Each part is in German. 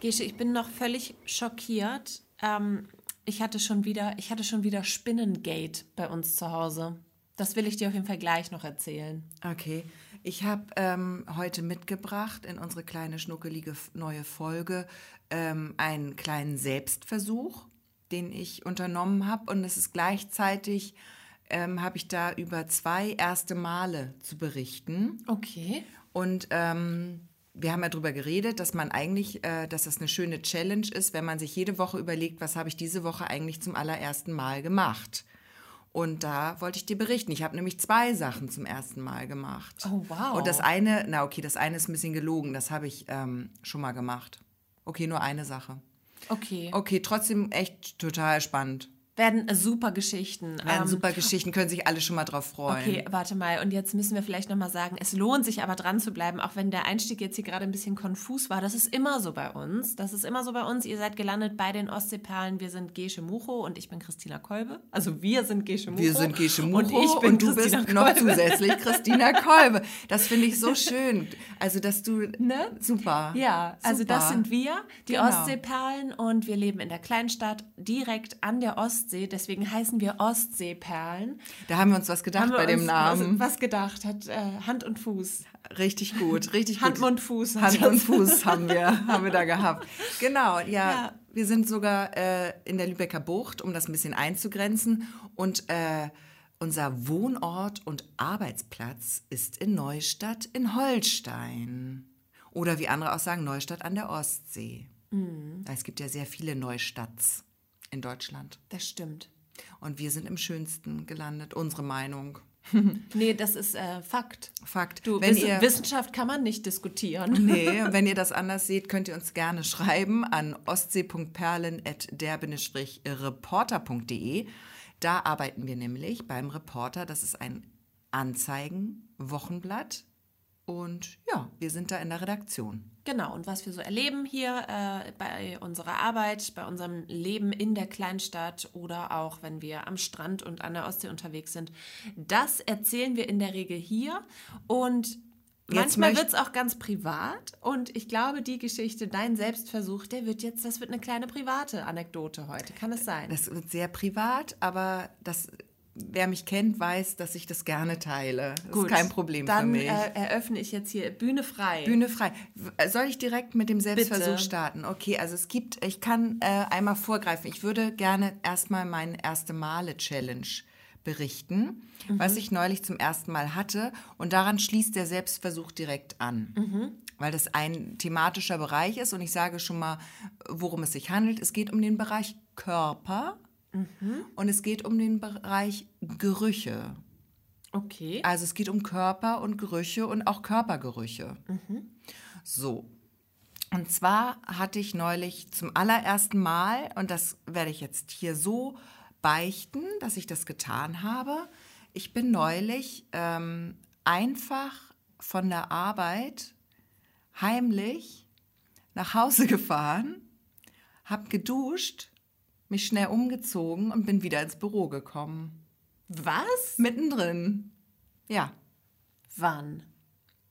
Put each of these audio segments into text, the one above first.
Gesche, ich bin noch völlig schockiert. Ähm, ich hatte schon wieder, ich hatte schon wieder Spinnengate bei uns zu Hause. Das will ich dir auf jeden Fall gleich noch erzählen. Okay. Ich habe ähm, heute mitgebracht in unsere kleine schnuckelige neue Folge ähm, einen kleinen Selbstversuch, den ich unternommen habe. Und es ist gleichzeitig, ähm, habe ich da über zwei erste Male zu berichten. Okay. Und ähm, wir haben ja darüber geredet, dass man eigentlich, äh, dass das eine schöne Challenge ist, wenn man sich jede Woche überlegt, was habe ich diese Woche eigentlich zum allerersten Mal gemacht. Und da wollte ich dir berichten. Ich habe nämlich zwei Sachen zum ersten Mal gemacht. Oh, wow. Und das eine, na okay, das eine ist ein bisschen gelogen, das habe ich ähm, schon mal gemacht. Okay, nur eine Sache. Okay. Okay, trotzdem echt total spannend. Werden super Geschichten. Werden Ähm, super Geschichten, können sich alle schon mal drauf freuen. Okay, warte mal. Und jetzt müssen wir vielleicht nochmal sagen, es lohnt sich aber dran zu bleiben, auch wenn der Einstieg jetzt hier gerade ein bisschen konfus war. Das ist immer so bei uns. Das ist immer so bei uns. Ihr seid gelandet bei den Ostseeperlen. Wir sind Gesche Mucho und ich bin Christina Kolbe. Also wir sind Gesche Mucho. Wir sind Gesche Mucho Und ich bin du Christina bist noch Kolbe. zusätzlich Christina Kolbe. Das finde ich so schön. Also, dass du... Ne? Super. Ja, also Super. das sind wir, die Genau. Ostseeperlen und wir leben in der Kleinstadt direkt an der Ostsee. Deswegen heißen wir Ostseeperlen. Da haben wir uns was gedacht bei dem Namen. Was, was gedacht hat, äh, Hand und Fuß. Richtig gut, richtig Hand, gut. Mund, Fuß. Hand und Fuß haben wir, haben wir da gehabt. Genau, ja. Ja. Wir sind sogar äh, in der Lübecker Bucht, um das ein bisschen einzugrenzen. Und äh, unser Wohnort und Arbeitsplatz ist in Neustadt in Holstein. Oder wie andere auch sagen, Neustadt an der Ostsee. Mhm. Es gibt ja sehr viele Neustadts in Deutschland. Das stimmt. Und wir sind im schönsten gelandet, unsere Meinung. Nee, das ist äh, Fakt. Fakt. Du, Wenn Wiss ihr- Wissenschaft kann man nicht diskutieren. Nee, wenn ihr das anders seht, könnt ihr uns gerne schreiben an ostsee.perlen.der-reporter.de. Da arbeiten wir nämlich beim Reporter. Das ist ein Anzeigen-Wochenblatt. Und ja, wir sind da in der Redaktion. Genau, und was wir so erleben hier äh, bei unserer Arbeit, bei unserem Leben in der Kleinstadt oder auch wenn wir am Strand und an der Ostsee unterwegs sind, das erzählen wir in der Regel hier. Und manchmal wird es auch ganz privat. Und ich glaube, die Geschichte, dein Selbstversuch, der wird jetzt, das wird eine kleine private Anekdote heute. Kann es sein? Das wird sehr privat, aber das, wer mich kennt, weiß, dass ich das gerne teile. Das ist kein Problem Dann für mich. Äh, eröffne ich jetzt hier Bühne frei. Bühne frei. W- Soll ich direkt mit dem Selbstversuch Bitte. starten? Okay, also es gibt, ich kann äh, einmal vorgreifen. Ich würde gerne erstmal meine erste Male Challenge berichten, was ich neulich zum ersten Mal hatte. Und daran schließt der Selbstversuch direkt an. Weil das ein thematischer Bereich ist und ich sage schon mal, worum es sich handelt. Es geht um den Bereich Körper und es geht um den Bereich Gerüche. Okay. Also es geht um Körper und Gerüche und auch Körpergerüche. So. Und zwar hatte ich neulich zum allerersten Mal, und das werde ich jetzt hier so beichten, dass ich das getan habe. Ich bin neulich ähm, einfach von der Arbeit heimlich nach Hause gefahren, habe geduscht, mich schnell umgezogen und bin wieder ins Büro gekommen. Was? Mittendrin. Ja, Wann?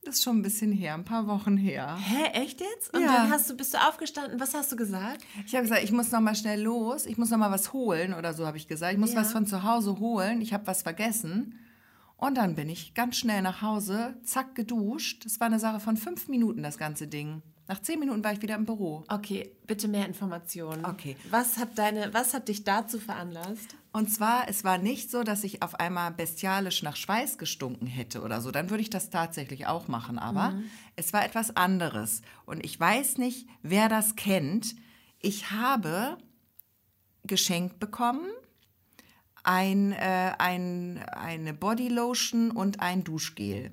das ist schon ein bisschen her, ein paar Wochen her. Hä, echt jetzt? Und Ja. dann hast du, bist du aufgestanden. Was hast du gesagt? Ich habe gesagt, ich muss noch mal schnell los, ich muss noch mal was holen oder so habe ich gesagt. Ich muss Ja. was von zu Hause holen, ich habe was vergessen. Und dann bin ich ganz schnell nach Hause, zack, geduscht. Das war eine Sache von fünf Minuten, das ganze Ding. Nach zehn Minuten war ich wieder im Büro. Okay, bitte mehr Informationen. Okay. Was hat deine, was hat dich dazu veranlasst? Und zwar, es war nicht so, dass ich auf einmal bestialisch nach Schweiß gestunken hätte oder so. Dann würde ich das tatsächlich auch machen. Aber es war etwas anderes. Und ich weiß nicht, wer das kennt. Ich habe geschenkt bekommen ein, äh, ein, eine Bodylotion und ein Duschgel.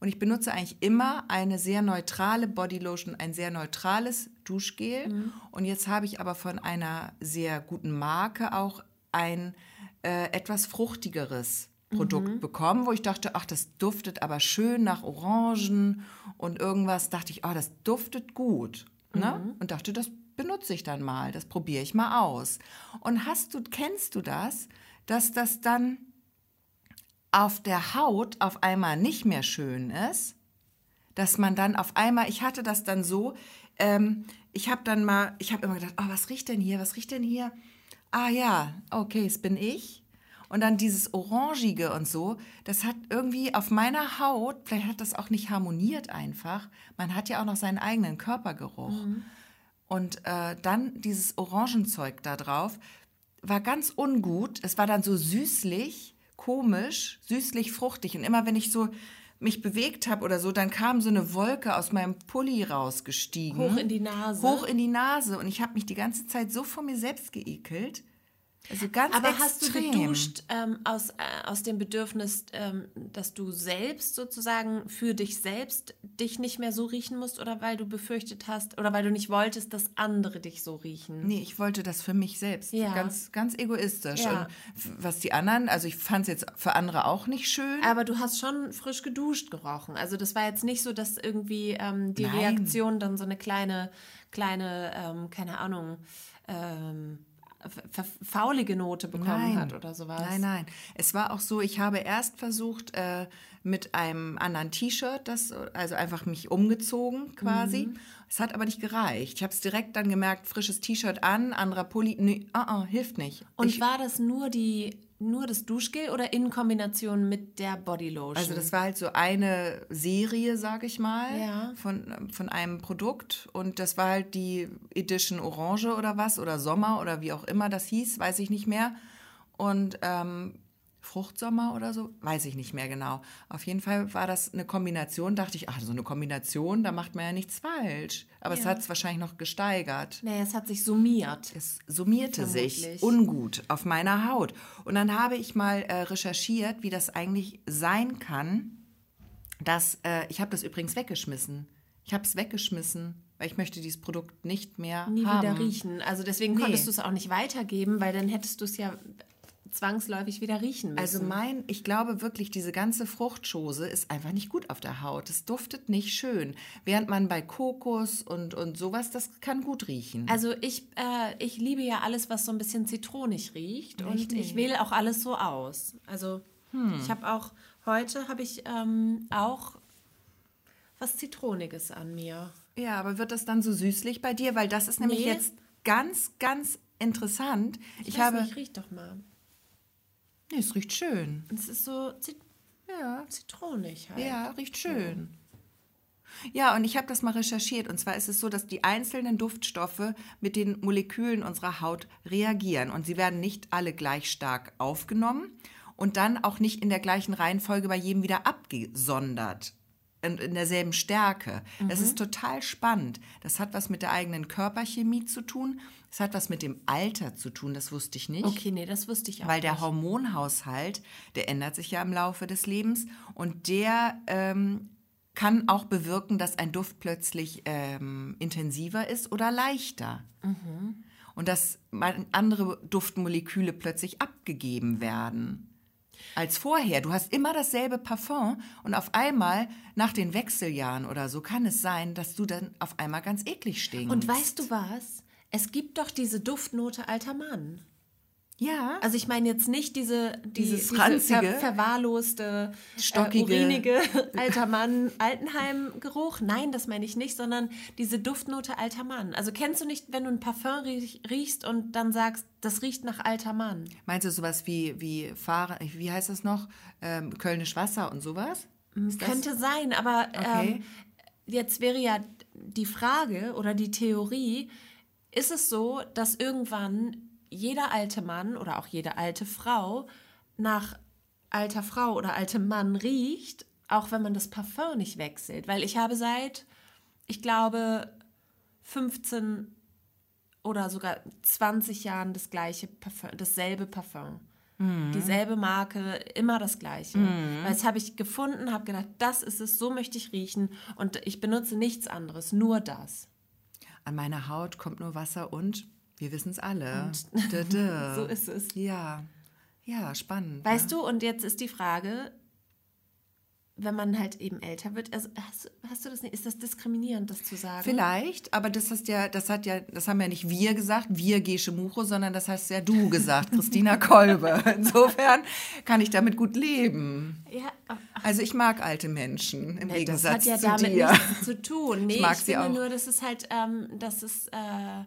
Und ich benutze eigentlich immer eine sehr neutrale Bodylotion, ein sehr neutrales Duschgel. Und jetzt habe ich aber von einer sehr guten Marke auch ein äh, etwas fruchtigeres Produkt bekommen, wo ich dachte, ach, das duftet aber schön nach Orangen und irgendwas. Dachte ich, oh, das duftet gut. Ne? Und dachte, das benutze ich dann mal, das probiere ich mal aus. Und hast du, kennst du das, dass das dann auf der Haut auf einmal nicht mehr schön ist? Dass man dann auf einmal, ich hatte das dann so, ähm, ich habe dann mal, ich habe immer gedacht, oh, was riecht denn hier, was riecht denn hier? Ah ja, okay, es bin ich. Und dann dieses Orangige und so, das hat irgendwie auf meiner Haut, vielleicht hat das auch nicht harmoniert einfach. Man hat ja auch noch seinen eigenen Körpergeruch. Mhm. Und äh, dann dieses Orangenzeug da drauf war ganz ungut. Es war dann so süßlich, komisch, süßlich fruchtig. Und immer wenn ich so mich bewegt habe oder so, dann kam so eine Wolke aus meinem Pulli rausgestiegen. Hoch in die Nase. Hoch in die Nase. Und ich habe mich die ganze Zeit so vor mir selbst geekelt. Also ganz Aber extrem. hast du geduscht ähm, aus, äh, aus dem Bedürfnis, ähm, dass du selbst sozusagen für dich selbst dich nicht mehr so riechen musst oder weil du befürchtet hast oder weil du nicht wolltest, dass andere dich so riechen? Nee, ich wollte das für mich selbst. Ja. Ganz, ganz egoistisch. Ja. Und was die anderen, also ich fand es jetzt für andere auch nicht schön. Aber du hast schon frisch geduscht gerochen. Also das war jetzt nicht so, dass irgendwie ähm, die Nein. Reaktion dann so eine kleine, kleine, ähm, keine Ahnung, ähm, faulige Note bekommen hat oder sowas. Nein, nein. Es war auch so, ich habe erst versucht, äh, mit einem anderen T-Shirt, das, also einfach mich umgezogen quasi. Mhm. Es hat aber nicht gereicht. Ich habe es direkt dann gemerkt, frisches T-Shirt an, anderer Pulli. Nee, ah, ah, hilft nicht. Und ich, war das nur die nur das Duschgel oder in Kombination mit der Bodylotion? also das war halt so eine Serie, sage ich mal, Ja. von, von einem Produkt. Und das war halt die Edition Orange oder was, oder Sommer oder wie auch immer das hieß, weiß ich nicht mehr. Und ähm, Fruchtsommer oder so, weiß ich nicht mehr genau. Auf jeden Fall war das eine Kombination, dachte ich, ach, so eine Kombination, da macht man ja nichts falsch. Aber es Ja. hat es wahrscheinlich noch gesteigert. Nee, es hat sich summiert. Es summierte sich Vermutlich. ungut auf meiner Haut. Und dann habe ich mal äh, recherchiert, wie das eigentlich sein kann, dass, äh, ich habe das übrigens weggeschmissen. Ich habe es weggeschmissen, weil ich möchte dieses Produkt nicht mehr Nie haben. wieder riechen. Also deswegen Nee. konntest du es auch nicht weitergeben, weil dann hättest du es ja zwangsläufig wieder riechen müssen. Also mein, ich glaube wirklich, diese ganze Fruchtschose ist einfach nicht gut auf der Haut. Es duftet nicht schön. Während man bei Kokos und, und sowas, das kann gut riechen. Also ich, äh, ich liebe ja alles, was so ein bisschen zitronig riecht und ich wähle auch alles so aus. Also ich habe auch, heute habe ich ähm, auch was Zitroniges an mir. Ja, aber wird das dann so süßlich bei dir? Weil das ist nämlich Nee. jetzt ganz, ganz interessant. Ich, weiß habe. nicht, riech doch mal. Nee, es riecht schön. Es ist so Zit Ja, zitronig halt. ja, riecht schön. Ja, und ich habe das mal recherchiert. Und zwar ist es so, dass die einzelnen Duftstoffe mit den Molekülen unserer Haut reagieren. Und sie werden nicht alle gleich stark aufgenommen und dann auch nicht in der gleichen Reihenfolge bei jedem wieder abgesondert. Und in derselben Stärke. Das ist total spannend. Das hat was mit der eigenen Körperchemie zu tun. Das hat was mit dem Alter zu tun. Das wusste ich nicht. Okay, nee, das wusste ich auch Weil der nicht. Hormonhaushalt, der ändert sich ja im Laufe des Lebens und der ähm, kann auch bewirken, dass ein Duft plötzlich ähm, intensiver ist oder leichter. Und dass andere Duftmoleküle plötzlich abgegeben werden. Als vorher. Du hast immer dasselbe Parfum und auf einmal, nach den Wechseljahren oder so, kann es sein, dass du dann auf einmal ganz eklig stinkst. Und weißt du was? Es gibt doch diese Duftnote alter Mann. Ja, Also ich meine jetzt nicht diese, die, Dieses diese ranzige, ver verwahrloste, stockige. äh, urinige alter Mann Altenheim-Geruch. Nein, das meine ich nicht, sondern diese Duftnote alter Mann. Also kennst du nicht, wenn du ein Parfum riech, riechst und dann sagst, das riecht nach alter Mann? Meinst du sowas wie, wie Fahren, wie heißt das noch? Ähm, Kölnisch Wasser und sowas? Ist das- Könnte sein, aber Okay. ähm, jetzt wäre ja die Frage oder die Theorie, ist es so, dass irgendwann jeder alte Mann oder auch jede alte Frau nach alter Frau oder altem Mann riecht, auch wenn man das Parfum nicht wechselt? Weil ich habe seit, ich glaube, 15 oder sogar 20 Jahren das gleiche Parfum, dasselbe Parfum. Dieselbe Marke, immer das gleiche. Weil das habe ich gefunden, habe gedacht, das ist es, so möchte ich riechen und ich benutze nichts anderes, nur das. An meiner Haut kommt nur Wasser und wir wissen es alle. Dö, dö. So ist es. Ja, ja, spannend. Weißt du, und jetzt ist die Frage, wenn man halt eben älter wird, also hast, hast du das nicht, ist das diskriminierend, das zu sagen? Vielleicht, aber das hast ja, das hat ja, das haben ja nicht wir gesagt, wir Gesche Mucho, sondern das hast ja du gesagt, Christina Kolbe. Insofern kann ich damit gut leben. Ja, ach, Also ich mag alte Menschen im das Gegensatz hat ja zu damit dir. nichts zu tun. Nee, Ich ich, mag sie finde auch. nur, dass es halt, ähm, dass es äh,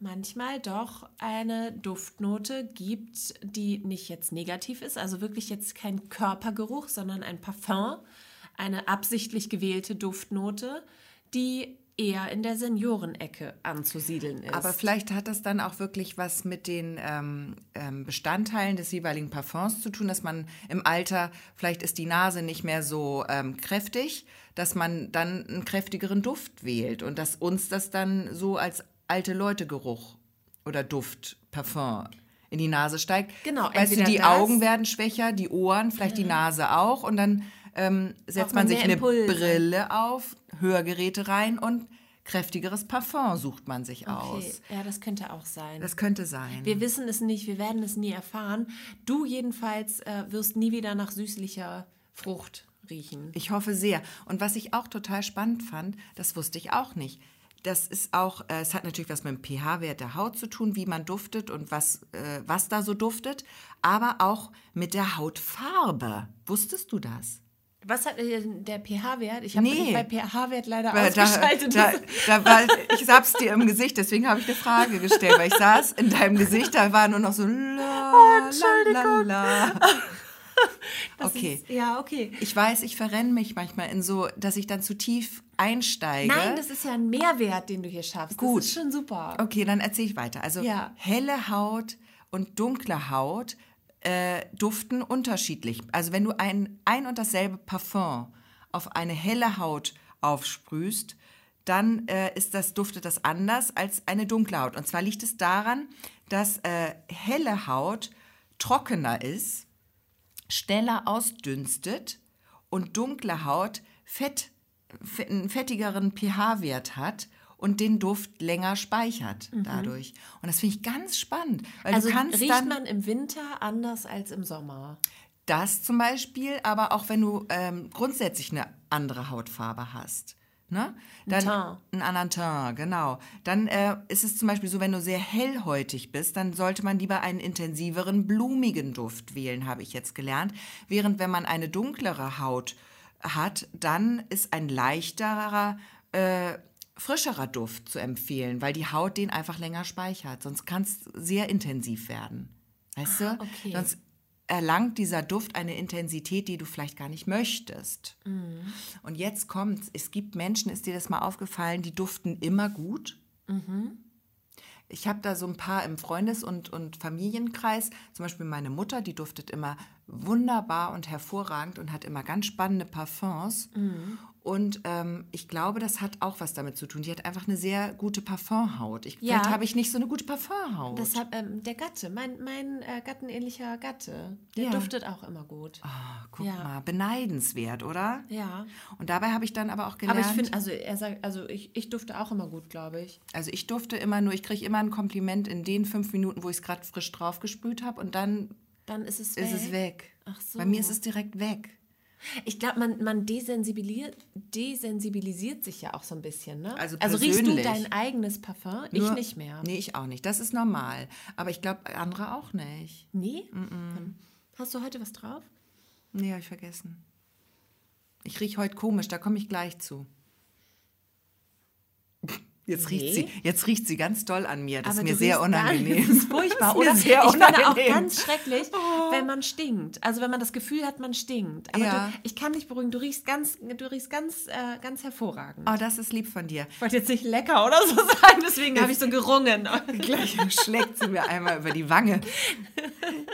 manchmal doch eine Duftnote gibt, die nicht jetzt negativ ist, also wirklich jetzt kein Körpergeruch, sondern ein Parfum, eine absichtlich gewählte Duftnote, die eher in der Seniorenecke anzusiedeln ist. Aber vielleicht hat das dann auch wirklich was mit den ähm, ähm, Bestandteilen des jeweiligen Parfums zu tun, dass man im Alter, vielleicht ist die Nase nicht mehr so ähm, kräftig, dass man dann einen kräftigeren Duft wählt und dass uns das dann so als alte Leute Geruch oder Duft, Parfum in die Nase steigt. Genau, Weißt du, die das- Augen werden schwächer, die Ohren, vielleicht die Nase auch und dann ähm, setzt man sich eine Impulse. Brille auf, Hörgeräte rein und kräftigeres Parfum sucht man sich okay. aus. Ja, das könnte auch sein. Das könnte sein. Wir wissen es nicht, wir werden es nie erfahren. Du jedenfalls äh, wirst nie wieder nach süßlicher Frucht riechen. Ich hoffe sehr. Und was ich auch total spannend fand, das wusste ich auch nicht. Das ist auch, äh, es hat natürlich was mit dem pH-Wert der Haut zu tun, wie man duftet und was, äh, was da so duftet, aber auch mit der Hautfarbe. Wusstest du das? Was hat der pH-Wert? Ich habe Nee. bei pH-Wert leider da, ausgeschaltet. da, da war, ich hab's dir im Gesicht, deswegen habe ich eine Frage gestellt, weil ich saß in deinem Gesicht, da war nur noch so la, la, la, la. Okay. Ist, ja, okay. Ich weiß, ich verrenne mich manchmal in so, dass ich dann zu tief einsteige. Nein, das ist ja ein Mehrwert, den du hier schaffst. Gut. Das ist schon super. Okay, dann erzähle ich weiter. Also Ja. helle Haut und dunkle Haut äh, duften unterschiedlich. Also wenn du ein, ein und dasselbe Parfum auf eine helle Haut aufsprühst, dann äh, ist das, duftet das anders als eine dunkle Haut. Und zwar liegt es daran, dass äh, helle Haut trockener ist, schneller ausdünstet und dunkle Haut Fett, fe- einen fettigeren pH-Wert hat und den Duft länger speichert dadurch. Und das finde ich ganz spannend, weil Mhm. also du kannst riecht dann man im Winter anders als im Sommer. das zum Beispiel, aber auch wenn du ähm, grundsätzlich eine andere Hautfarbe hast. Ne? Dann, Teint. Einen anderen Teint, genau. Dann äh, ist es zum Beispiel so, wenn du sehr hellhäutig bist, dann sollte man lieber einen intensiveren, blumigen Duft wählen, habe ich jetzt gelernt. Während wenn man eine dunklere Haut hat, dann ist ein leichterer, äh, frischerer Duft zu empfehlen, weil die Haut den einfach länger speichert. Sonst kann es sehr intensiv werden. Weißt du? Ah, okay. Sonst erlangt dieser Duft eine Intensität, die du vielleicht gar nicht möchtest. Mhm. Und jetzt kommt, es gibt Menschen, ist dir das mal aufgefallen, die duften immer gut. Mhm. Ich habe da so ein paar im Freundes- und, und Familienkreis, zum Beispiel meine Mutter, die duftet immer wunderbar und hervorragend und hat immer ganz spannende Parfums. Mhm. Und ähm, ich glaube, das hat auch was damit zu tun. Die hat einfach eine sehr gute Parfumhaut. Ich, Ja. Vielleicht habe ich nicht so eine gute Parfumhaut. Deshalb ähm, der Gatte, mein, mein äh, gattenähnlicher Gatte, der Ja. duftet auch immer gut. Ah, guck Ja. mal, beneidenswert, oder? Ja. Und dabei habe ich dann aber auch gelernt, Aber ich finde, also er sagt, also ich, ich dufte auch immer gut, glaube ich. also ich durfte immer nur, ich kriege immer ein Kompliment in den fünf Minuten, wo ich es gerade frisch drauf gesprüht habe und dann Dann ist es ist es weg. Ach so. Bei mir ist es direkt weg. Ich glaube, man, man desensibilisiert, desensibilisiert sich ja auch so ein bisschen, ne? Also riechst du dein eigenes Parfum? ich Nur- nicht mehr. Nee, ich auch nicht. Das ist normal. Aber ich glaube, andere auch nicht. Nee? Hm. Hast du heute was drauf? Nee, habe ich vergessen. Ich rieche heute komisch, da komme ich gleich zu. Jetzt riecht, Nee. sie, jetzt riecht sie ganz doll an mir. Das Aber ist mir sehr gar unangenehm. nicht. Das ist furchtbar, Das ist oder? ich finde auch ganz schrecklich, wenn man stinkt. Also wenn man das Gefühl hat, man stinkt. Aber Ja. du, ich kann dich beruhigen, du riechst ganz, du riechst ganz, äh, ganz hervorragend. Oh, das ist lieb von dir. Ich wollte jetzt nicht lecker oder so sagen, deswegen habe ich so gerungen. Gleich schlägt sie mir einmal über die Wange.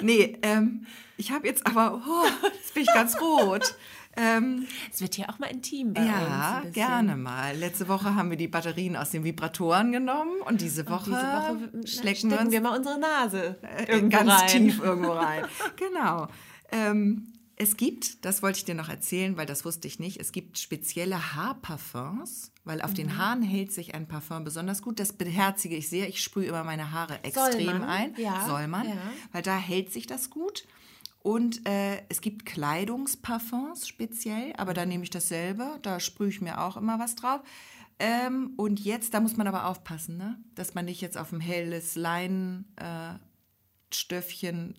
Nee, ähm, ich habe jetzt aber, oh, jetzt bin ich ganz rot. Ähm, Es wird hier auch mal intim bei uns. ja, bisschen. gerne mal. Letzte Woche haben wir die Batterien aus den Vibratoren genommen und diese Woche, Diese Woche schlecken wir uns wir mal unsere Nase äh, ganz rein. tief irgendwo rein. genau. Ähm, es gibt, das wollte ich dir noch erzählen, weil das wusste ich nicht, es gibt spezielle Haarparfums, weil auf Mhm. den Haaren hält sich ein Parfum besonders gut. Das beherzige ich sehr. Ich sprühe immer meine Haare Soll extrem man? ein. Ja, Soll man, ja. weil da hält sich das gut. Und äh, es gibt Kleidungsparfums speziell, aber da nehme ich dasselbe. Da sprühe ich mir auch immer was drauf. Ähm, und jetzt, da muss man aber aufpassen, ne? dass man nicht jetzt auf ein helles Leinenstöffchen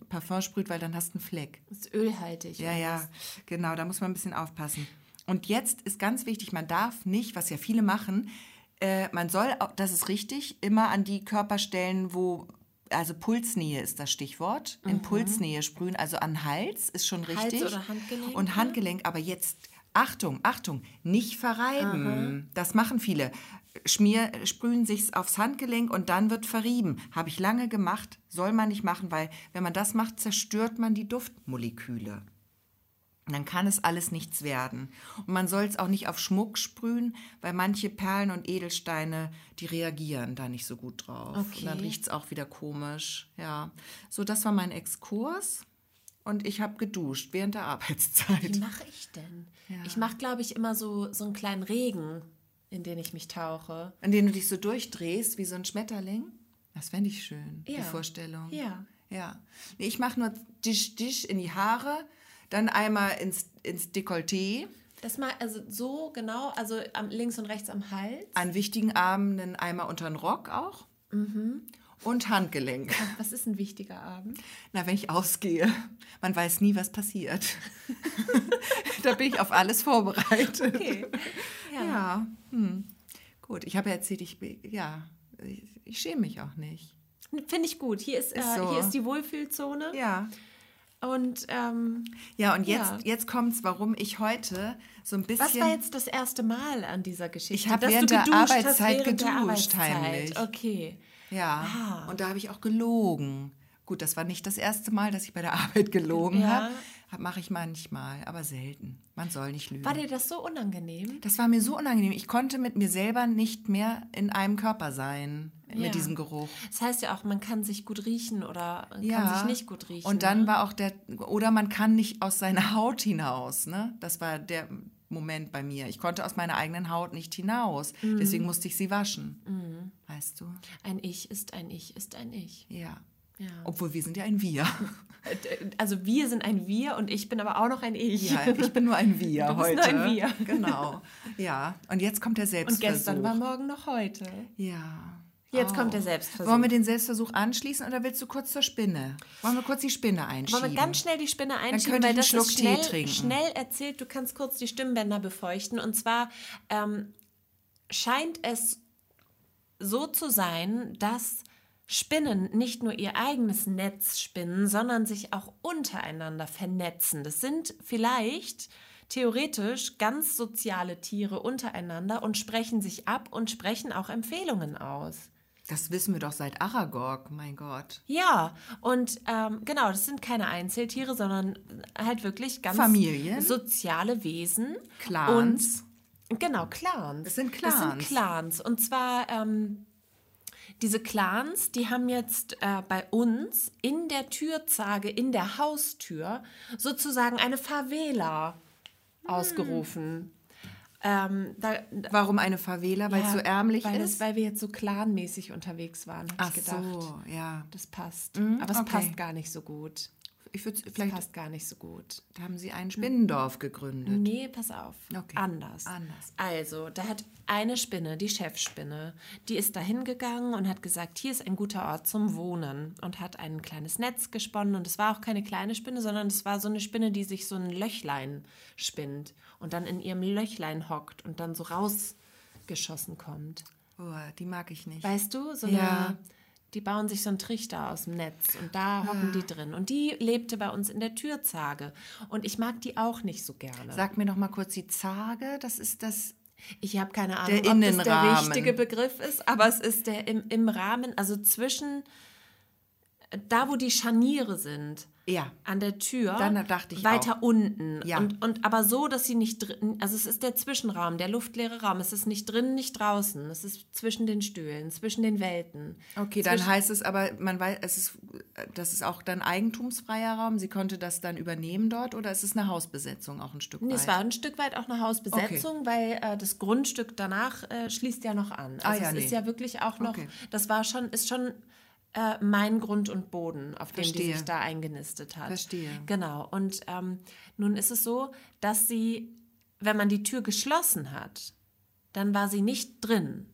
äh, Parfum sprüht, weil dann hast du einen Fleck. Das ist ölhaltig. Ja, ja, genau, da muss man ein bisschen aufpassen. Und jetzt ist ganz wichtig, man darf nicht, was ja viele machen, äh, man soll, das ist richtig, immer an die Körperstellen, wo also Pulsnähe ist das Stichwort. In Pulsnähe sprühen, also an Hals ist schon Hals richtig. oder Handgelenk, Und Handgelenk, aber jetzt Achtung, Achtung, nicht verreiben. Das machen viele. Schmier, sprühen sich's aufs Handgelenk und dann wird verrieben. Habe ich lange gemacht, soll man nicht machen, weil wenn man das macht, zerstört man die Duftmoleküle. Dann kann es alles nichts werden. Und man soll es auch nicht auf Schmuck sprühen, weil manche Perlen und Edelsteine, die reagieren da nicht so gut drauf. Okay. Und dann riecht es auch wieder komisch. Ja. So, das war mein Exkurs. Und ich habe geduscht während der Wie Arbeitszeit. mache ich denn? Ich mache, glaube ich, immer so, so einen kleinen Regen, in den ich mich tauche. In denen du dich so durchdrehst wie so ein Schmetterling. Das fände ich schön, die Ja. Vorstellung. Ja. Ja. Ich mache nur Tisch, Tisch in die Haare, dann einmal ins, ins Dekolleté. Das mal, also so genau, also am, links und rechts am Hals. An wichtigen Abenden einmal unter den Rock auch. Und Handgelenk. Was ist ein wichtiger Abend? Na, wenn ich ausgehe, man weiß nie, was passiert. da bin ich auf alles vorbereitet. Okay. Ja. Ja, hm. gut. Ich habe ja erzählt, ich, ja, ich, ich schäme mich auch nicht. Finde ich gut. Hier ist, äh, Ist so. hier ist die Wohlfühlzone. Ja. Und ähm, Ja, und jetzt, Ja. jetzt kommt es, warum ich heute so ein bisschen. was war jetzt das erste Mal an dieser Geschichte? Ich hab Dass während der Arbeitszeit während der geduscht, Arbeitszeit. heimlich. Okay. Ja, Ah. und da habe ich auch gelogen. Gut, das war nicht das erste Mal, dass ich bei der Arbeit gelogen Ja. habe. Mache ich manchmal, aber selten. Man soll nicht lügen. War dir das so unangenehm? Das war mir so unangenehm. Ich konnte mit mir selber nicht mehr in einem Körper sein, Ja. mit diesem Geruch. Das heißt ja auch, man kann sich gut riechen oder man Ja. kann sich nicht gut riechen. Und dann ne? war auch der, oder man kann nicht aus seiner Haut hinaus. Ne? Das war der Moment bei mir. Ich konnte aus meiner eigenen Haut nicht hinaus. Mhm. Deswegen musste ich sie waschen. Weißt du? ein Ich ist ein Ich ist ein Ich. Ja. Ja. Obwohl wir sind ja ein Wir. Also wir sind ein Wir und ich bin aber auch noch ein Ich. Ja, ich bin nur ein Wir Du bist heute. nur ein Wir. Genau. Ja. Und jetzt kommt der Und Selbstversuch. gestern war morgen noch heute. Ja. Jetzt Auch. kommt der Selbstversuch. Wollen wir den Selbstversuch anschließen oder willst du kurz zur Spinne? Wollen wir kurz die Spinne einschieben? Wollen wir ganz schnell die Spinne einschieben, weil einen das Schluck ist Tee schnell, trinken. schnell erzählt. Du kannst kurz die Stimmbänder befeuchten. Und zwar ähm, scheint es so zu sein, dass Spinnen nicht nur ihr eigenes Netz spinnen, sondern sich auch untereinander vernetzen. Das sind vielleicht theoretisch ganz soziale Tiere untereinander und sprechen sich ab und sprechen auch Empfehlungen aus. Das wissen wir doch seit Aragog, mein Gott. Ja, und ähm, genau, das sind keine Einzeltiere, sondern halt wirklich ganz Familien? soziale Wesen. Clans. Und, genau, Clans. Das sind Das sind Clans. Clans. Und zwar ähm, diese Clans, die haben jetzt äh, bei uns in der Türzage, in der Haustür, sozusagen eine Favela Hm. ausgerufen. Ähm, da, Warum eine Favela? Weil es ja, so ärmlich weil ist? Das, weil wir jetzt so clanmäßig unterwegs waren, habe Ach ich gedacht. so, ja. Das passt. Mhm, Aber es okay. passt gar nicht so gut. Ich würde Das vielleicht passt gar nicht so gut. haben sie ein Spinnendorf gegründet. Nee, pass auf. Okay. Anders. Anders. Also, da hat eine Spinne, die Chefspinne, die ist da hingegangen und hat gesagt, hier ist ein guter Ort zum Wohnen und hat ein kleines Netz gesponnen und es war auch keine kleine Spinne, sondern es war so eine Spinne, die sich so ein Löchlein spinnt und dann in ihrem Löchlein hockt und dann so rausgeschossen kommt. Oh, die mag ich nicht. Weißt du, so Ja. eine, die bauen sich so einen Trichter aus dem Netz und da hocken die drin. Und die lebte bei uns in der Türzage. Und ich mag die auch nicht so gerne. Sag mir noch mal kurz die Zage. Das ist das. Ich habe keine Ahnung, Der ob das der richtige Begriff ist, aber es ist der im, im Rahmen, also zwischen da, wo die Scharniere sind, Ja. an der Tür, Dann dachte ich weiter auch. unten. Ja. Und, und aber so, dass sie nicht drin, also es ist der Zwischenraum, der luftleere Raum. Es ist nicht drinnen, nicht draußen. Es ist zwischen den Stühlen, zwischen den Welten. Okay, dann heißt es aber, man weiß, es ist, das ist auch dann eigentumsfreier Raum. Sie konnte das dann übernehmen dort oder ist es eine Hausbesetzung auch ein Stück Nee, weit? es war ein Stück weit auch eine Hausbesetzung, weil äh, das Grundstück danach äh, schließt ja noch an. Also Ah, ja, es nee. ist ja wirklich auch noch, Okay. das war schon, ist schon äh, mein Grund und Boden, auf dem die Verstehe. sich da eingenistet hat. Verstehe. Genau. Und ähm, nun ist es so, dass sie, wenn man die Tür geschlossen hat, dann war sie nicht drin,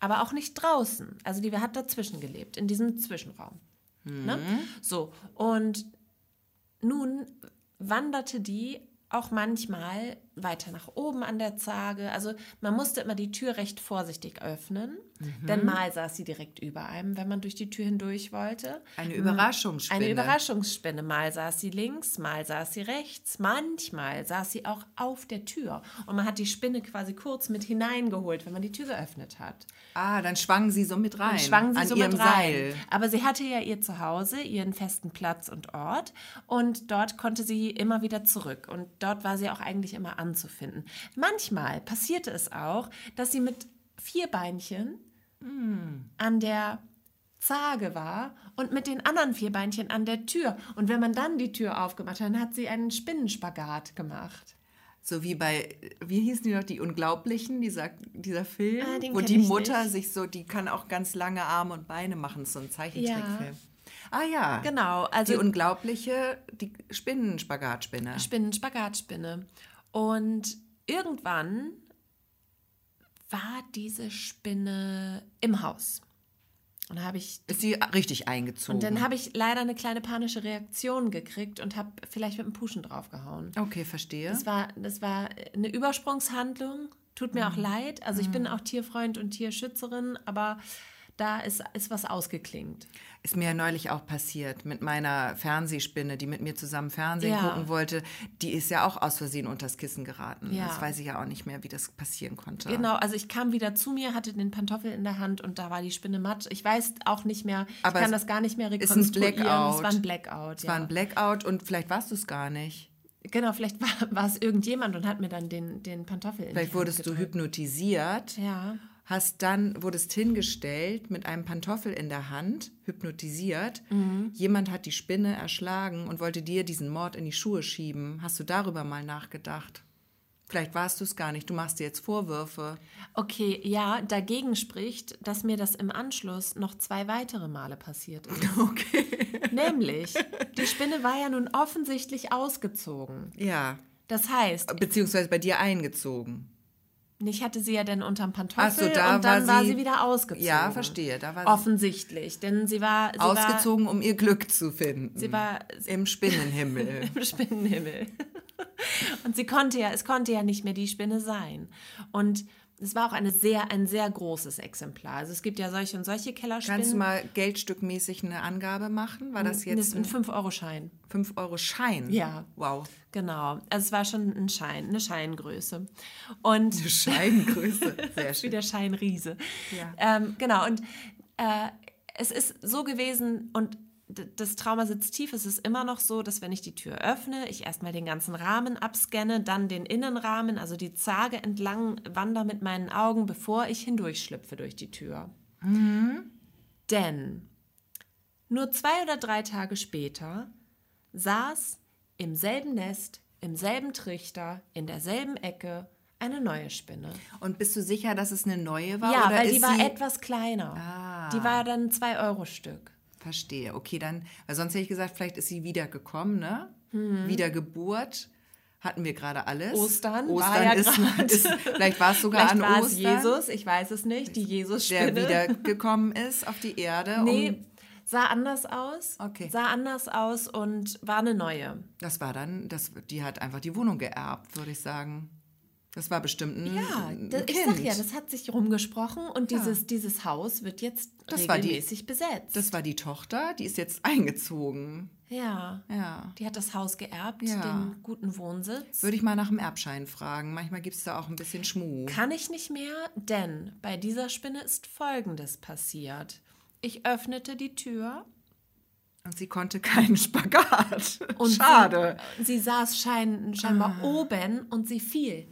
aber auch nicht draußen. Also die hat dazwischen gelebt, in diesem Zwischenraum. Ne? So, und nun wanderte die auch manchmal weiter nach oben an der Zage. Also man musste immer die Tür recht vorsichtig öffnen, denn mal saß sie direkt über einem, wenn man durch die Tür hindurch wollte. Eine Überraschungsspinne. Eine Überraschungsspinne. Mal saß sie links, mal saß sie rechts, manchmal saß sie auch auf der Tür. Und man hat die Spinne quasi kurz mit hineingeholt, wenn man die Tür geöffnet hat. Ah, dann schwang sie so mit rein. Dann schwang sie an so ihrem mit rein. Seil. Aber sie hatte ja ihr Zuhause, ihren festen Platz und Ort. Und dort konnte sie immer wieder zurück. Und dort war sie auch eigentlich immer anzufinden. Manchmal passierte es auch, dass sie mit vier Beinchen an der Zage war und mit den anderen vier Beinchen an der Tür. Und wenn man dann die Tür aufgemacht hat, dann hat sie einen Spinnenspagat gemacht. So wie bei, wie hießen die noch, die Unglaublichen, dieser, dieser Film, Ah, wo die Mutter nicht. sich so, die kann auch ganz lange Arme und Beine machen, so ein Zeichentrickfilm. Ah ja, Genau, also die Unglaubliche, die Spinnenspagatspinne. Spinnen, Spagatspinne. Und irgendwann war diese Spinne im Haus. Und habe ich Ist sie richtig eingezogen? und dann habe ich leider eine kleine panische Reaktion gekriegt und habe vielleicht mit dem Puschen draufgehauen. okay, verstehe. Das war, das war eine Übersprungshandlung. Tut mir auch Mhm. leid. Also ich bin auch Tierfreund und Tierschützerin, aber da ist, ist was ausgeklingt. Ist mir ja neulich auch passiert mit meiner Fernsehspinne, die mit mir zusammen Fernsehen Ja. gucken wollte. Die ist ja auch aus Versehen unters Kissen geraten. Ja. Das weiß ich ja auch nicht mehr, wie das passieren konnte. Genau, also ich kam wieder zu mir, hatte den Pantoffel in der Hand und da war die Spinne matt. Ich weiß auch nicht mehr, Aber ich kann das gar nicht mehr ist ein rekonstruieren. Blackout. Es war ein Blackout. Es ja. war ein Blackout und vielleicht warst du es gar nicht. Genau, vielleicht war, war es irgendjemand und hat mir dann den, den Pantoffel in Vielleicht wurdest du gedrückt. hypnotisiert, Ja. Hast dann, wurdest hingestellt mit einem Pantoffel in der Hand, hypnotisiert. Mhm. Jemand hat die Spinne erschlagen und wollte dir diesen Mord in die Schuhe schieben. Hast du darüber mal nachgedacht? Vielleicht warst du es gar nicht. Du machst dir jetzt Vorwürfe. Okay, ja, dagegen spricht, dass mir das im Anschluss noch zwei weitere Male passiert ist. Okay. Nämlich, die Spinne war ja nun offensichtlich ausgezogen. Ja. Das heißt, Beziehungsweise bei dir eingezogen. Ich hatte sie ja dann unterm Pantoffel so, da und dann war war sie- sie, wieder ausgezogen. Ja, verstehe. Da war sie Offensichtlich, denn sie war, sie ausgezogen, um ihr Glück zu finden. War, sie war Im Spinnenhimmel. im Spinnenhimmel. Und sie konnte ja, es konnte ja nicht mehr die Spinne sein. Und es war auch eine sehr, ein sehr großes Exemplar. Also es gibt ja solche und solche Kellerspinnen. Kannst du mal geldstückmäßig eine Angabe machen? War das das jetzt ist ein ein 5-Euro-Schein. 5-Euro-Schein? Ja. Wow. Genau. Also es war schon ein Schein, eine Scheingröße. Und Eine Scheingröße. Sehr wie schön. der Scheinriese. Ja. Ähm, genau, und äh, es ist so gewesen und das Trauma sitzt tief. Es ist immer noch so, dass wenn ich die Tür öffne, ich erstmal den ganzen Rahmen abscanne, dann den Innenrahmen, also die Zage entlang wandere mit meinen Augen, bevor ich hindurchschlüpfe durch die Tür. Denn nur zwei oder drei Tage später saß im selben Nest, im selben Trichter, in derselben Ecke eine neue Spinne. Und bist du sicher, dass es eine neue war? Ja, weil die war etwas kleiner. Ah. Die war dann ein 2-Euro-Stück. Verstehe. Okay, dann, weil sonst hätte ich gesagt, vielleicht ist sie wiedergekommen, ne? Mhm. Wiedergeburt. Hatten wir gerade alles. Ostern war Ostern ja ist, ist, vielleicht war es sogar Vielleicht an war Ostern, es Jesus, ich weiß es nicht, die der Jesus-Spinne. wiedergekommen ist auf die Erde. Nee, Um, sah anders aus. Okay. Sah anders aus und war eine neue. das war dann, das, die hat einfach die Wohnung geerbt, würde ich sagen. Das war bestimmt ein, Ja, das, ich Kind. sag ja, das hat sich rumgesprochen und Ja. dieses, dieses Haus wird jetzt Das war die- regelmäßig besetzt. das war die Tochter, die ist jetzt eingezogen. ja. Ja. Die hat das Haus geerbt, Ja. den guten Wohnsitz. Würde ich mal nach dem Erbschein fragen. Manchmal gibt es da auch ein bisschen Schmuh. Kann ich nicht mehr, denn bei dieser Spinne ist Folgendes passiert. Ich öffnete die Tür Und sie konnte keinen Spagat. und Schade. Ah. Sie, sie saß schein, scheinbar oben und sie fiel.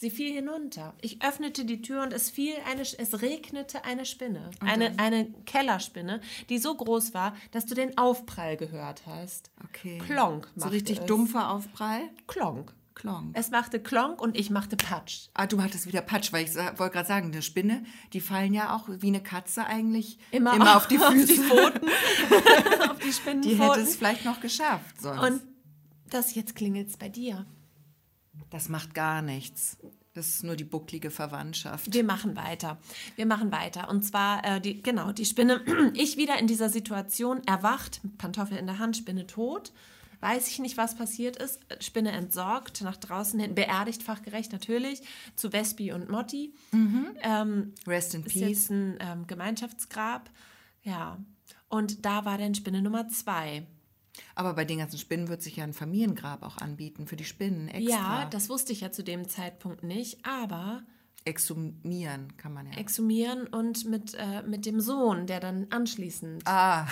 Sie fiel hinunter. Ich öffnete die Tür und es fiel eine, es regnete eine Spinne. Eine, eine Kellerspinne, die so groß war, dass du den Aufprall gehört hast. Okay. Klonk So machte richtig es. dumpfer Aufprall. Klonk. Klonk. Es machte Klonk und ich machte Patsch. Ah, du hattest wieder Patsch, weil ich sa- wollte gerade sagen, eine Spinne, die fallen ja auch wie eine Katze eigentlich Immer, auf die Füße. die Pfoten. auf die Die Spinnenpfoten. hätte es vielleicht noch geschafft sonst. und das jetzt klingelt es bei dir. Das macht gar nichts. Das ist nur die bucklige Verwandtschaft. Wir machen weiter. Wir machen weiter. Und zwar, äh, die, genau, die Spinne, ich wieder in dieser Situation, erwacht, Pantoffel in der Hand, Spinne tot. Weiß ich nicht, was passiert ist. Spinne entsorgt, nach draußen hin, beerdigt, fachgerecht natürlich, zu Vespi und Motti. Ähm, Rest in ist Peace. jetzt ein ähm, Gemeinschaftsgrab. Ja. Und da war dann Spinne Nummer zwei. Aber bei den ganzen Spinnen wird sich ja ein Familiengrab auch anbieten für die Spinnen extra. Ja, das wusste ich ja zu dem Zeitpunkt nicht, aber Exhumieren kann man ja. exhumieren und mit, äh, mit dem Sohn, der dann anschließend ah,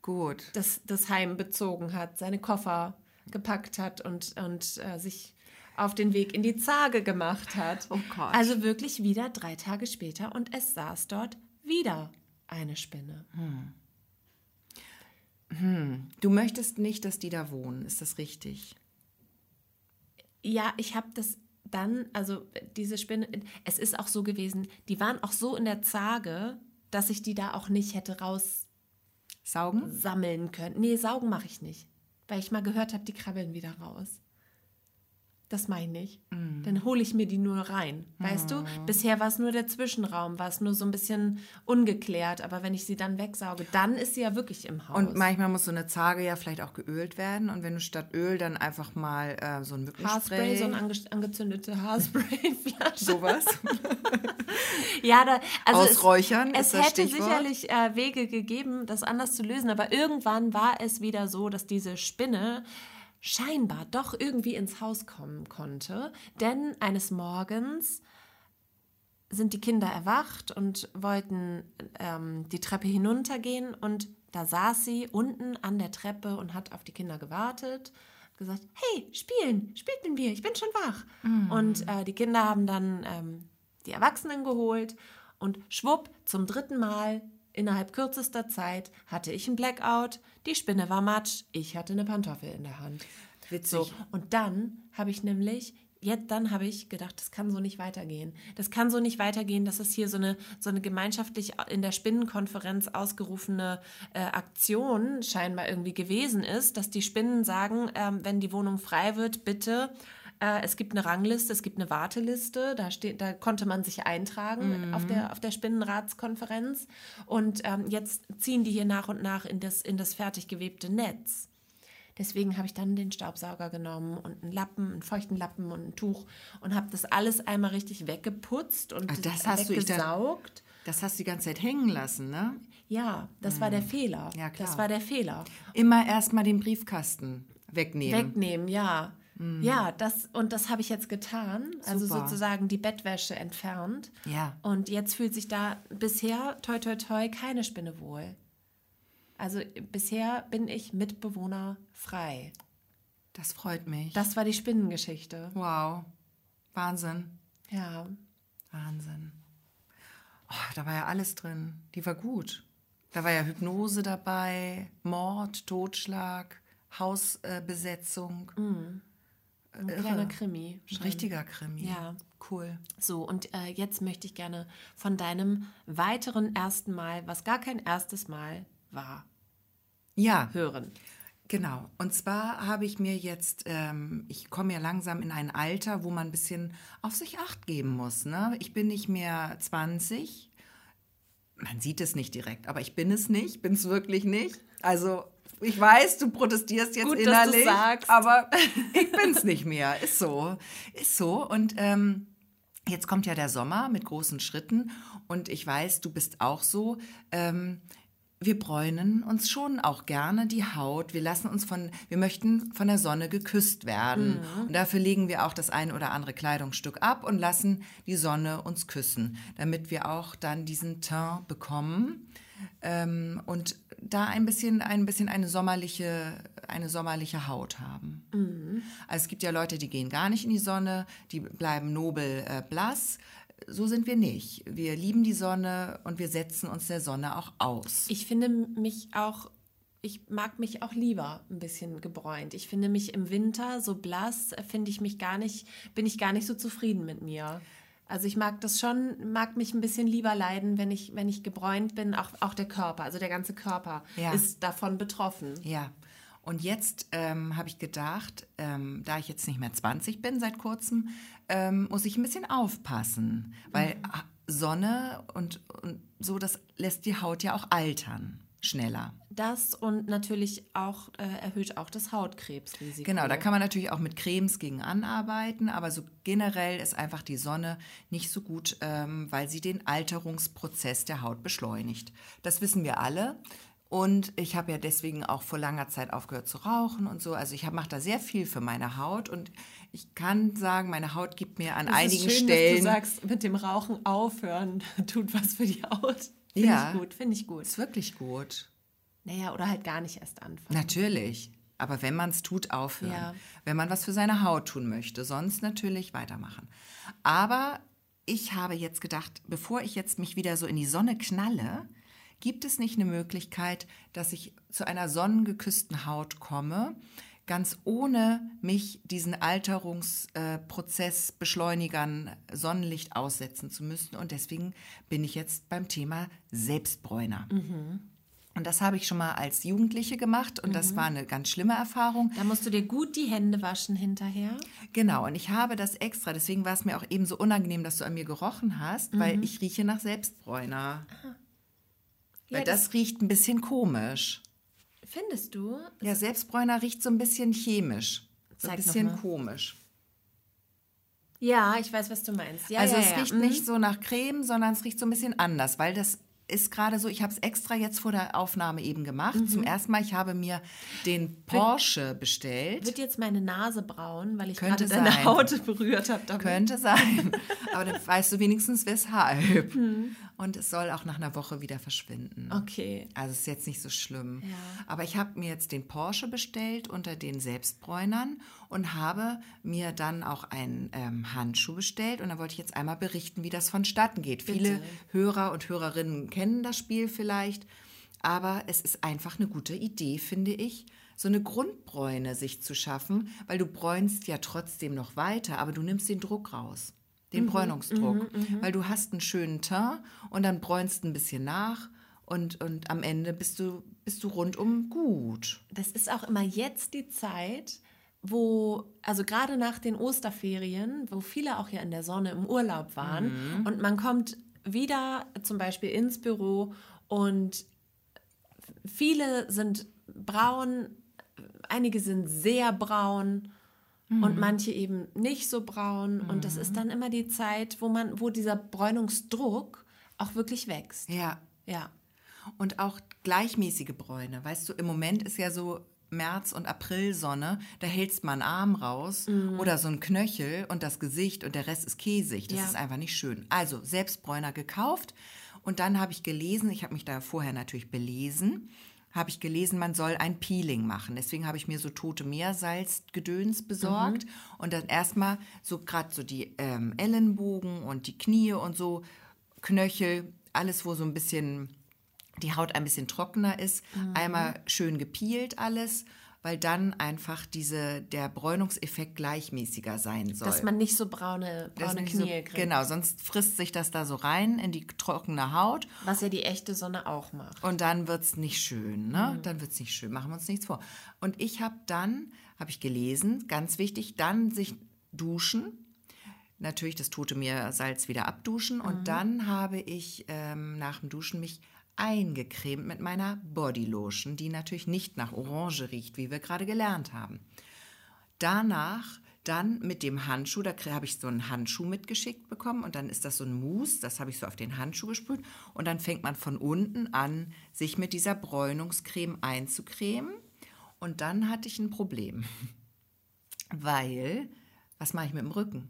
gut. das, das Heim bezogen hat, seine Koffer gepackt hat und, und äh, sich auf den Weg in die Zage gemacht hat. Oh Gott. Also wirklich wieder drei Tage später und es saß dort wieder eine Spinne. Du möchtest nicht, dass die da wohnen, ist das richtig? Ja, ich habe das dann, also diese Spinne, es ist auch so gewesen, die waren auch so in der Zage, dass ich die da auch nicht hätte Saugen? raussammeln können. Nee, saugen mache ich nicht, weil ich mal gehört habe, die krabbeln wieder raus. Das meine ich. Dann hole ich mir die nur rein. Weißt du? Bisher war es nur der Zwischenraum, war es nur so ein bisschen ungeklärt. Aber wenn ich sie dann wegsauge, dann ist sie ja wirklich im Haus. Und manchmal muss so eine Zage ja vielleicht auch geölt werden. Und wenn du statt Öl dann einfach mal äh, so ein Haarspray, Mückenspray, so eine ange angezündete Haarsprayflasche. sowas. Ja, da, also Ausräuchern es, es hätte Stichwort. sicherlich äh, Wege gegeben, das anders zu lösen, aber irgendwann war es wieder so, dass diese Spinne scheinbar doch irgendwie ins Haus kommen konnte, denn eines Morgens sind die Kinder erwacht und wollten ähm, die Treppe hinuntergehen. Und da saß sie unten an der Treppe und hat auf die Kinder gewartet, gesagt, hey, spielen, spielt mit mir, ich bin schon wach. Und äh, die Kinder haben dann ähm, die Erwachsenen geholt. Und schwupp, zum dritten Mal innerhalb kürzester Zeit hatte ich einen Blackout, die Spinne war matsch, ich hatte eine Pantoffel in der Hand. Witzig. So, und dann habe ich nämlich, jetzt dann habe ich gedacht, das kann so nicht weitergehen. Das kann so nicht weitergehen, dass es hier so eine, so eine gemeinschaftlich in der Spinnenkonferenz ausgerufene äh, Aktion scheinbar irgendwie gewesen ist, dass die Spinnen sagen, ähm, wenn die Wohnung frei wird, bitte. Äh, es gibt eine Rangliste, es gibt eine Warteliste, da, steht, da konnte man sich eintragen auf, der, auf der Spinnenratskonferenz. Und ähm, jetzt ziehen die hier nach und nach in das, in das fertig gewebte Netz. Deswegen habe ich dann den Staubsauger genommen und einen Lappen, einen feuchten Lappen und ein Tuch und habe das alles einmal richtig weggeputzt und Ah, das hast du- weggesaugt. Das hast du die ganze Zeit hängen lassen, ne? Ja, das war der Fehler. Hm. Ja, klar. Das war der Fehler. Immer erstmal den Briefkasten wegnehmen. Wegnehmen, ja. Ja, das und das habe ich jetzt getan. Also Super. sozusagen die Bettwäsche entfernt. Ja. Und jetzt fühlt sich da bisher, toi toi toi, keine Spinne wohl. Also bisher bin ich Mitbewohner frei. Das freut mich. Das war die Spinnengeschichte. wow. Wahnsinn. Ja. Wahnsinn. Oh, da war ja alles drin. Die war gut. Da war ja Hypnose dabei, Mord, Totschlag, Hausbesetzung. Ein kleiner Krimi. schon. Richtiger Krimi. Ja. Cool. So, und äh, jetzt möchte ich gerne von deinem weiteren ersten Mal, was gar kein erstes Mal war, Ja, hören. Genau. Und zwar habe ich mir jetzt, ähm, ich komme ja langsam in ein Alter, wo man ein bisschen auf sich acht geben muss. Ne? Ich bin nicht mehr 20. Man sieht es nicht direkt, aber ich bin es nicht, bin es wirklich nicht. Also ich weiß, du protestierst jetzt Gut, innerlich, aber ich bin es nicht mehr. Ist so, ist so. Und ähm, Jetzt kommt ja der Sommer mit großen Schritten und ich weiß, du bist auch so. Ähm, wir bräunen uns schon auch gerne die Haut. Wir lassen uns von, wir möchten von der Sonne geküsst werden. Und dafür legen wir auch das ein oder andere Kleidungsstück ab und lassen die Sonne uns küssen, damit wir auch dann diesen Teint bekommen ähm, und da ein bisschen, ein bisschen eine sommerliche, eine sommerliche Haut haben. Also es gibt ja Leute, die gehen gar nicht in die Sonne, die bleiben nobel äh, blass. So sind wir nicht. Wir lieben die Sonne und wir setzen uns der Sonne auch aus. Ich finde mich auch ich mag mich auch lieber ein bisschen gebräunt. Ich finde mich im Winter so blass, finde ich mich gar nicht, bin ich gar nicht so zufrieden mit mir. Also ich mag das schon, mag mich ein bisschen lieber leiden, wenn ich, wenn ich gebräunt bin, auch, auch der Körper, also der ganze Körper Ja. ist davon betroffen. Ja. Und jetzt ähm, habe ich gedacht, ähm, da ich jetzt nicht mehr 20 bin seit kurzem, ähm, muss ich ein bisschen aufpassen. Weil ah, Sonne und, und so, das lässt die Haut ja auch altern. Schneller. Das und natürlich auch äh, erhöht auch das Hautkrebsrisiko. Genau, da kann man natürlich auch mit Cremes gegen anarbeiten, aber so generell ist einfach die Sonne nicht so gut, ähm, weil sie den Alterungsprozess der Haut beschleunigt. Das wissen wir alle. Und ich habe ja deswegen auch vor langer Zeit aufgehört zu rauchen und so. Also ich mache da sehr viel für meine Haut und ich kann sagen, meine Haut gibt mir an Es einigen ist schön, Stellen. dass du sagst, mit dem Rauchen aufhören tut was für die Haut. Finde Ja. ich gut, finde ich gut. ist wirklich gut. Naja, oder halt gar nicht erst anfangen. Natürlich. Aber wenn man es tut, aufhören. Ja. Wenn man was für seine Haut tun möchte. Sonst natürlich weitermachen. Aber ich habe jetzt gedacht, bevor ich jetzt mich wieder so in die Sonne knalle, gibt es nicht eine Möglichkeit, dass ich zu einer sonnengeküssten Haut komme, ganz ohne mich diesen Alterungsprozess beschleunigern, Sonnenlicht aussetzen zu müssen. Und deswegen bin ich jetzt beim Thema Selbstbräuner. Und das habe ich schon mal als Jugendliche gemacht und das war eine ganz schlimme Erfahrung. Da musst du dir gut die Hände waschen hinterher. Genau, und ich habe das extra, deswegen war es mir auch eben so unangenehm, dass du an mir gerochen hast, weil ich rieche nach Selbstbräuner. Weil Ja, das, riecht ein bisschen komisch. Findest du? Ja, Selbstbräuner riecht so ein bisschen chemisch. So ein bisschen komisch. Ja, ich weiß, was du meinst. Ja, also ja, es ja. riecht Mhm. nicht so nach Creme, sondern es riecht so ein bisschen anders, weil das ist gerade so, ich habe es extra jetzt vor der Aufnahme eben gemacht. Mhm. Zum ersten Mal, ich habe mir den Porsche bestellt. Wird jetzt meine Nase braun, weil ich Könnte gerade deine sein. Haut berührt habe. Könnte sein. Aber dann weißt du wenigstens weshalb. Hm. Und es soll auch nach einer Woche wieder verschwinden. Okay. Also es ist jetzt nicht so schlimm. Ja. Aber ich habe mir jetzt den Porsche bestellt unter den Selbstbräunern und habe mir dann auch einen ähm, Handschuh bestellt. Und da wollte ich jetzt einmal berichten, wie das vonstatten geht. Viele Hörer und Hörerinnen kennen das Spiel vielleicht. Aber es ist einfach eine gute Idee, finde ich, so eine Grundbräune sich zu schaffen, weil du bräunst ja trotzdem noch weiter, aber du nimmst den Druck raus, den Bräunungsdruck, weil du hast einen schönen Teint und dann bräunst ein bisschen nach und, und am Ende bist du, bist du rundum gut. Das ist auch immer jetzt die Zeit, wo, also gerade nach den Osterferien, wo viele auch ja in der Sonne im Urlaub waren und man kommt wieder zum Beispiel ins Büro und viele sind braun, einige sind sehr braun und manche eben nicht so braun und das ist dann immer die Zeit, wo man, wo dieser Bräunungsdruck auch wirklich wächst. Ja. Ja. Und auch gleichmäßige Bräune. Weißt du, im Moment ist ja so März- und Aprilsonne, da hältst man einen Arm raus oder so ein Knöchel und das Gesicht und der Rest ist käsig. Das Ja. ist einfach nicht schön. Also Selbstbräuner gekauft und dann habe ich gelesen, ich habe mich da vorher natürlich belesen, habe ich gelesen, man soll ein Peeling machen. Deswegen habe ich mir so tote Meersalzgedöns besorgt. Und dann erstmal so gerade so die ähm, Ellenbogen und die Knie und so Knöchel, alles wo so ein bisschen die Haut ein bisschen trockener ist, einmal schön gepielt alles, weil dann einfach diese, der Bräunungseffekt gleichmäßiger sein soll. Dass man nicht so braune, braune nicht so, Knie kriegt. Genau, sonst frisst sich das da so rein in die trockene Haut Was ja die echte Sonne auch macht. und dann wird es nicht schön, ne? Dann wird es nicht schön, machen wir uns nichts vor. Und ich habe dann, habe ich gelesen, ganz wichtig, dann sich duschen, natürlich das tote Meersalz wieder abduschen und dann habe ich ähm, nach dem Duschen mich eingecremt mit meiner Bodylotion, die natürlich nicht nach Orange riecht, wie wir gerade gelernt haben. Danach dann mit dem Handschuh, da habe ich so einen Handschuh mitgeschickt bekommen und dann ist das so ein Mousse, das habe ich so auf den Handschuh gesprüht und dann fängt man von unten an, sich mit dieser Bräunungscreme einzucremen und dann hatte ich ein Problem, weil, was mache ich mit dem Rücken?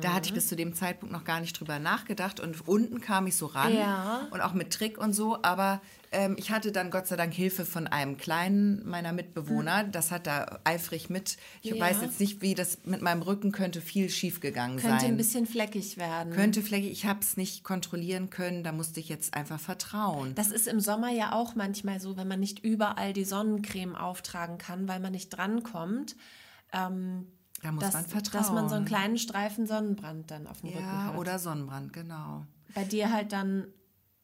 Da hatte ich bis zu dem Zeitpunkt noch gar nicht drüber nachgedacht und unten kam ich so ran Ja. und auch mit Trick und so, aber ähm, ich hatte dann Gott sei Dank Hilfe von einem kleinen meiner Mitbewohner, das hat da eifrig mit. Ich Ja. weiß jetzt nicht, wie das mit meinem Rücken könnte viel schief gegangen Könnte sein. ein bisschen fleckig werden. könnte vielleicht, ich habe es nicht kontrollieren können, da musste ich jetzt einfach vertrauen. Das ist im Sommer ja auch manchmal so, wenn man nicht überall die Sonnencreme auftragen kann, weil man nicht drankommt. Ähm, Da muss dass, man vertrauen. dass man so einen kleinen Streifen Sonnenbrand dann auf dem Rücken ja, hat. oder Sonnenbrand, genau. Bei dir halt dann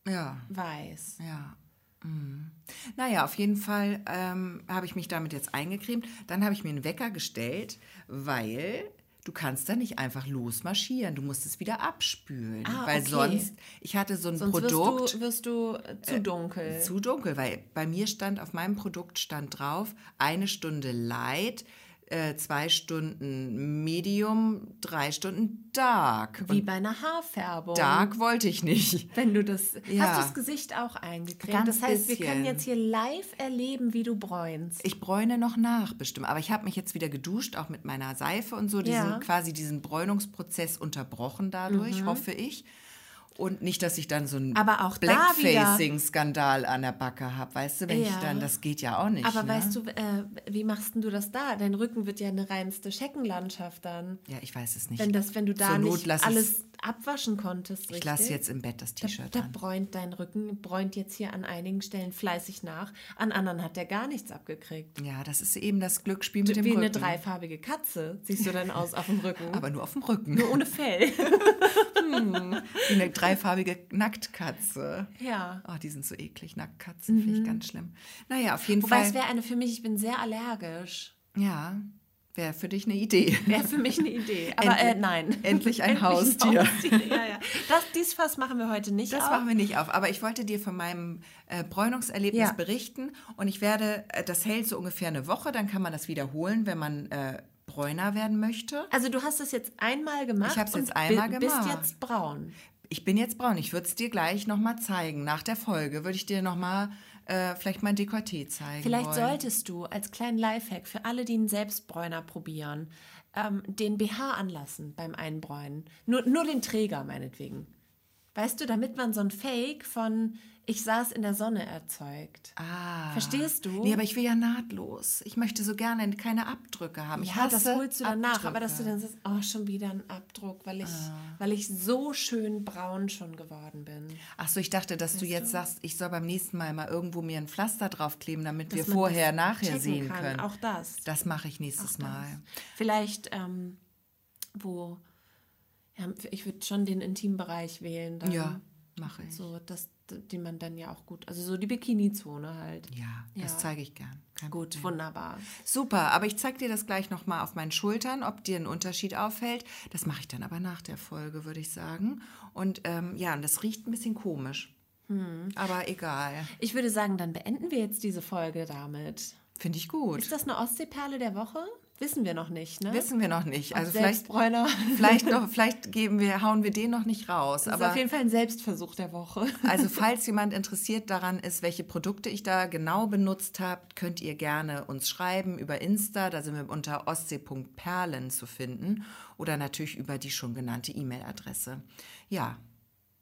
Ja. weiß. Ja. Mhm. Naja, auf jeden Fall ähm, habe ich mich damit jetzt eingecremt. Dann habe ich mir einen Wecker gestellt, weil du kannst da nicht einfach losmarschieren. Du musst es wieder abspülen. Ah, weil okay. sonst, ich hatte so ein Sonst Produkt. wirst du, wirst du äh, zu dunkel. Zu dunkel, weil bei mir stand, auf meinem Produkt stand drauf, eine Stunde Light, äh, zwei Stunden Medium, drei Stunden Dark. Wie Und bei einer Haarfärbung. Dark wollte ich nicht. Wenn du das. Ja. Hast du das Gesicht auch eingecremt? Ganz das heißt, wir bisschen. können jetzt hier live erleben, wie du bräunst. Ich bräune noch nach, bestimmt. Aber ich habe mich jetzt wieder geduscht, auch mit meiner Seife und so. Diesen, Ja. Mhm. Quasi diesen Bräunungsprozess unterbrochen dadurch, hoffe ich. Und nicht, dass ich dann so einen Blackfacing-Skandal an der Backe habe. Weißt du, wenn ich Ja. dann, das geht ja auch nicht. Aber ne? weißt du, äh, wie machst denn du das da? Dein Rücken wird ja eine reinste Scheckenlandschaft dann. Ja, ich weiß es nicht. Wenn, das, wenn du da Zur nicht alles abwaschen konntest. ich lasse richtig? jetzt im Bett das Da, T-Shirt da an. bräunt dein Rücken, bräunt jetzt hier an einigen Stellen fleißig nach. An anderen hat der gar nichts abgekriegt. Ja, das ist eben das Glücksspiel mit dem Wie Rücken. eine dreifarbige Katze siehst du dann aus auf dem Rücken. Aber nur auf dem Rücken. Nur ohne Fell. Wie eine dreifarbige Nacktkatze. ja. Oh, die sind so eklig. Nacktkatzen finde ich ganz schlimm. Naja, auf jeden Mhm. Wobei Fall. es wäre eine für mich, ich bin sehr allergisch. Ja, wäre für dich eine Idee. Wäre für mich eine Idee. Aber äh, Endlich- nein. endlich ein Haustier. Haustier. Ja, ja. Das, dies Fass machen wir heute nicht Das auf. machen wir nicht auf. Aber ich wollte dir von meinem äh, Bräunungserlebnis Ja. berichten. Und ich werde, äh, das hält so ungefähr eine Woche. Dann kann man das wiederholen, wenn man äh, bräuner werden möchte. Also du hast es jetzt einmal gemacht. Ich hab's jetzt und einmal gemacht. bist jetzt braun. Ich bin jetzt braun. Ich würde es dir gleich nochmal zeigen. Nach der Folge würde ich dir nochmal äh, vielleicht mein Dekolleté zeigen Vielleicht wollen. solltest du als kleinen Lifehack für alle, die einen Selbstbräuner probieren, ähm, den BH anlassen beim Einbräunen. Nur, nur den Träger meinetwegen. Weißt du, damit man so ein Fake von ich saß in der Sonne erzeugt. Ah. Verstehst du? Nee, aber ich will ja nahtlos. Ich möchte so gerne keine Abdrücke haben. Ich Ja, das holst du danach, Abdrücke. aber dass du dann sagst, oh, schon wieder ein Abdruck, weil ich, Ah. weil ich so schön braun schon geworden bin. Ach so, ich dachte, dass du jetzt sagst, ich soll beim nächsten Mal mal irgendwo mir ein Pflaster draufkleben, damit wir Dass man vorher, nachher sehen kann. können. Auch das. Das mache ich nächstes Mal. Vielleicht, ähm, wo, ja, ich würde schon den Intimbereich wählen. Dann. Ja, mache ich. So, das, die man dann ja auch gut, also so die Bikini-Zone halt. Ja, das Ja. zeige ich gern. Kein Gut, Problem. wunderbar. Super, aber ich zeige dir das gleich nochmal auf meinen Schultern, ob dir ein Unterschied auffällt. Das mache ich dann aber nach der Folge, würde ich sagen. Und ähm, ja, und das riecht ein bisschen komisch. Hm. Aber egal. Ich würde sagen, dann beenden wir jetzt diese Folge damit. Finde ich gut. Ist das eine Ostseeperle der Woche? Wissen wir noch nicht, ne? Wissen wir noch nicht. Also vielleicht, vielleicht, noch, vielleicht geben wir, hauen wir den noch nicht raus. Das ist aber auf jeden Fall ein Selbstversuch der Woche. Also falls jemand interessiert daran ist, welche Produkte ich da genau benutzt habe, könnt ihr gerne uns schreiben über Insta. Da sind wir unter ostsee.perlen zu finden oder natürlich über die schon genannte E-Mail-Adresse. Ja,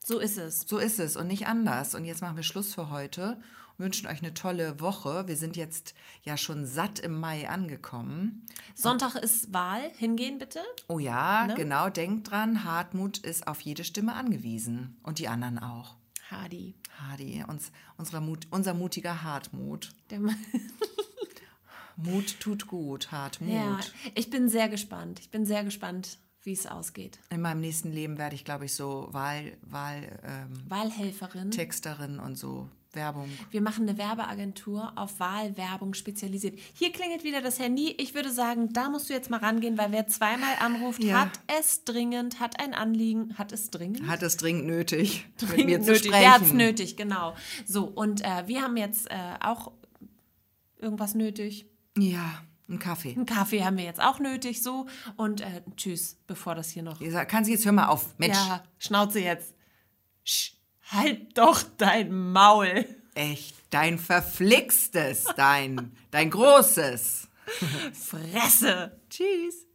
So ist es. so ist es und nicht anders. Und jetzt machen wir Schluss für heute wünschen euch eine tolle Woche. Wir sind jetzt ja schon satt im Mai angekommen. Sonntag ist Wahl. Hingehen bitte. Oh ja, Ne? genau, denkt dran, Hartmut ist auf jede Stimme angewiesen und die anderen auch. Hardy. Hardy, uns, unserer Mut, unser mutiger Hartmut. Der Mut tut gut, Hartmut. ja, ich bin sehr gespannt. Ich bin sehr gespannt, wie es ausgeht. In meinem nächsten Leben werde ich, glaube ich, so Wahl, Wahl, ähm, Wahlhelferin. Texterin und so Werbung. Wir machen eine Werbeagentur auf Wahlwerbung spezialisiert. Hier klingelt wieder das Handy. Ich würde sagen, da musst du jetzt mal rangehen, weil wer zweimal anruft, Ja. hat es dringend, hat ein Anliegen, hat es dringend? Hat es dringend nötig, mit Dringend mir zu nötig. sprechen. Der hat es nötig, genau. So, und äh, wir haben jetzt äh, auch irgendwas nötig. Ja, ein Kaffee. Einen Kaffee haben wir jetzt auch nötig, so. Und äh, tschüss, bevor das hier noch. Kann sie jetzt, hör mal auf. Mensch, Ja, Schnauze jetzt. Sch, halt doch dein Maul. echt, dein verflixtes, dein, dein großes. Fresse. Tschüss.